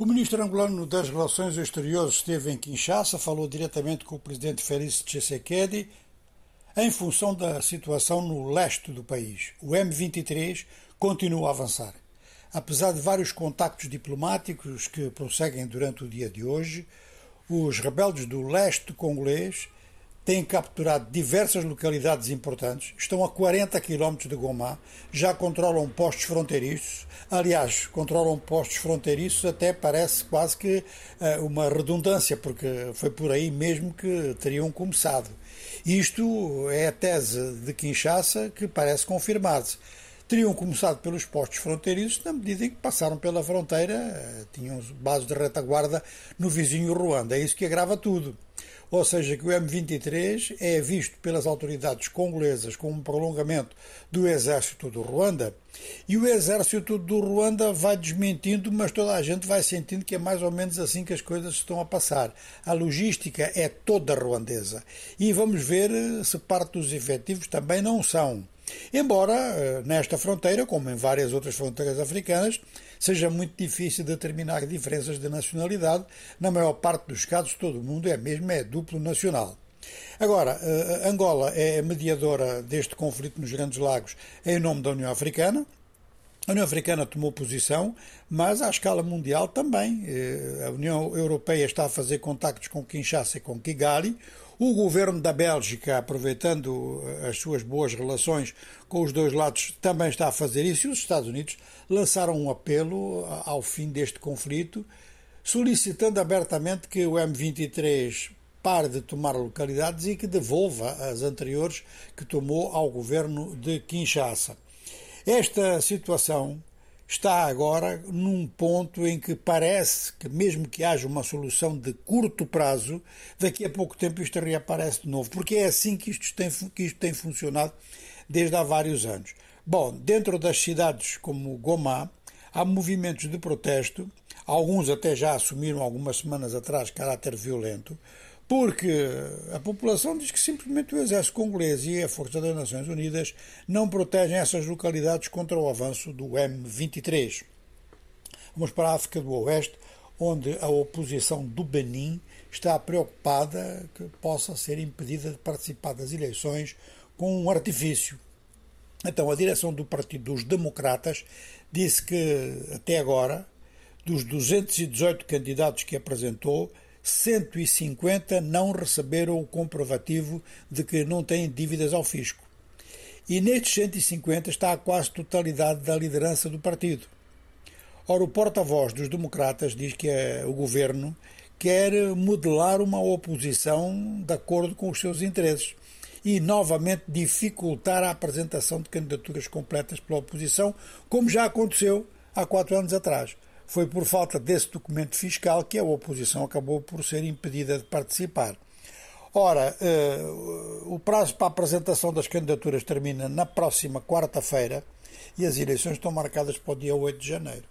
O ministro angolano das Relações Exteriores esteve em Kinshasa, falou diretamente com o presidente Félix Tshisekedi em função da situação no leste do país. O M23 continua a avançar. Apesar de vários contactos diplomáticos que prosseguem durante o dia de hoje, os rebeldes do leste congolês têm capturado diversas localidades importantes, estão a 40 quilómetros de Goma, já controlam postos fronteiriços. Aliás, controlam postos fronteiriços até parece quase que uh, uma redundância, porque foi por aí mesmo que teriam começado. Isto é a tese de Kinshasa que parece confirmar-se teriam começado pelos postos fronteiriços na medida em que passaram pela fronteira, eh, tinham bases de retaguarda no vizinho Ruanda. É isso que agrava tudo. Ou seja, que o M23 é visto pelas autoridades congolesas como um prolongamento do exército do Ruanda e o exército do Ruanda vai desmentindo, mas toda a gente vai sentindo que é mais ou menos assim que as coisas estão a passar. A logística é toda ruandesa e vamos ver eh, se parte dos efetivos também não são. Embora eh, nesta fronteira, como em várias outras fronteiras africanas, seja muito difícil determinar diferenças de nacionalidade, na maior parte dos casos todo mundo é mesmo é duplo nacional. Agora, eh, Angola é mediadora deste conflito nos Grandes Lagos em nome da União Africana. A União Africana tomou posição, mas à escala mundial também. Eh, a União Europeia está a fazer contactos com Kinshasa e com Kigali. O governo da Bélgica, aproveitando eh, as suas boas relações com os dois lados, também está a fazer isso. E os Estados Unidos lançaram um apelo ao fim deste conflito, solicitando abertamente que o M23 pare de tomar localidades e que devolva as anteriores que tomou ao governo de Kinshasa. Esta situação está agora num ponto em que parece que, mesmo que haja uma solução de curto prazo, daqui a pouco tempo isto reaparece de novo, porque é assim que isto tem, que isto tem funcionado desde há vários anos. Bom, dentro das cidades como Goma, há movimentos de protesto, alguns até já assumiram algumas semanas atrás caráter violento, porque a população diz que simplesmente o exército congolês e a Força das Nações Unidas não protegem essas localidades contra o avanço do M23. Vamos para a África do Oeste, onde a oposição do Benin está preocupada que possa ser impedida de participar das eleições com um artifício. Então, a direção do Partido dos Democratas disse que, até agora, dos 218 candidatos que apresentou, 150 não receberam o comprovativo de que não têm dívidas ao fisco. E nestes 150 está a quase totalidade da liderança do partido. Ora, o porta-voz dos democratas diz que é, o governo quer modelar uma oposição de acordo com os seus interesses e novamente dificultar a apresentação de candidaturas completas pela oposição, como já aconteceu há quatro anos atrás. Foi por falta desse documento fiscal que a oposição acabou por ser impedida de participar. Ora, eh, o prazo para a apresentação das candidaturas termina na próxima quarta-feira e as eleições estão marcadas para o dia 8 de janeiro.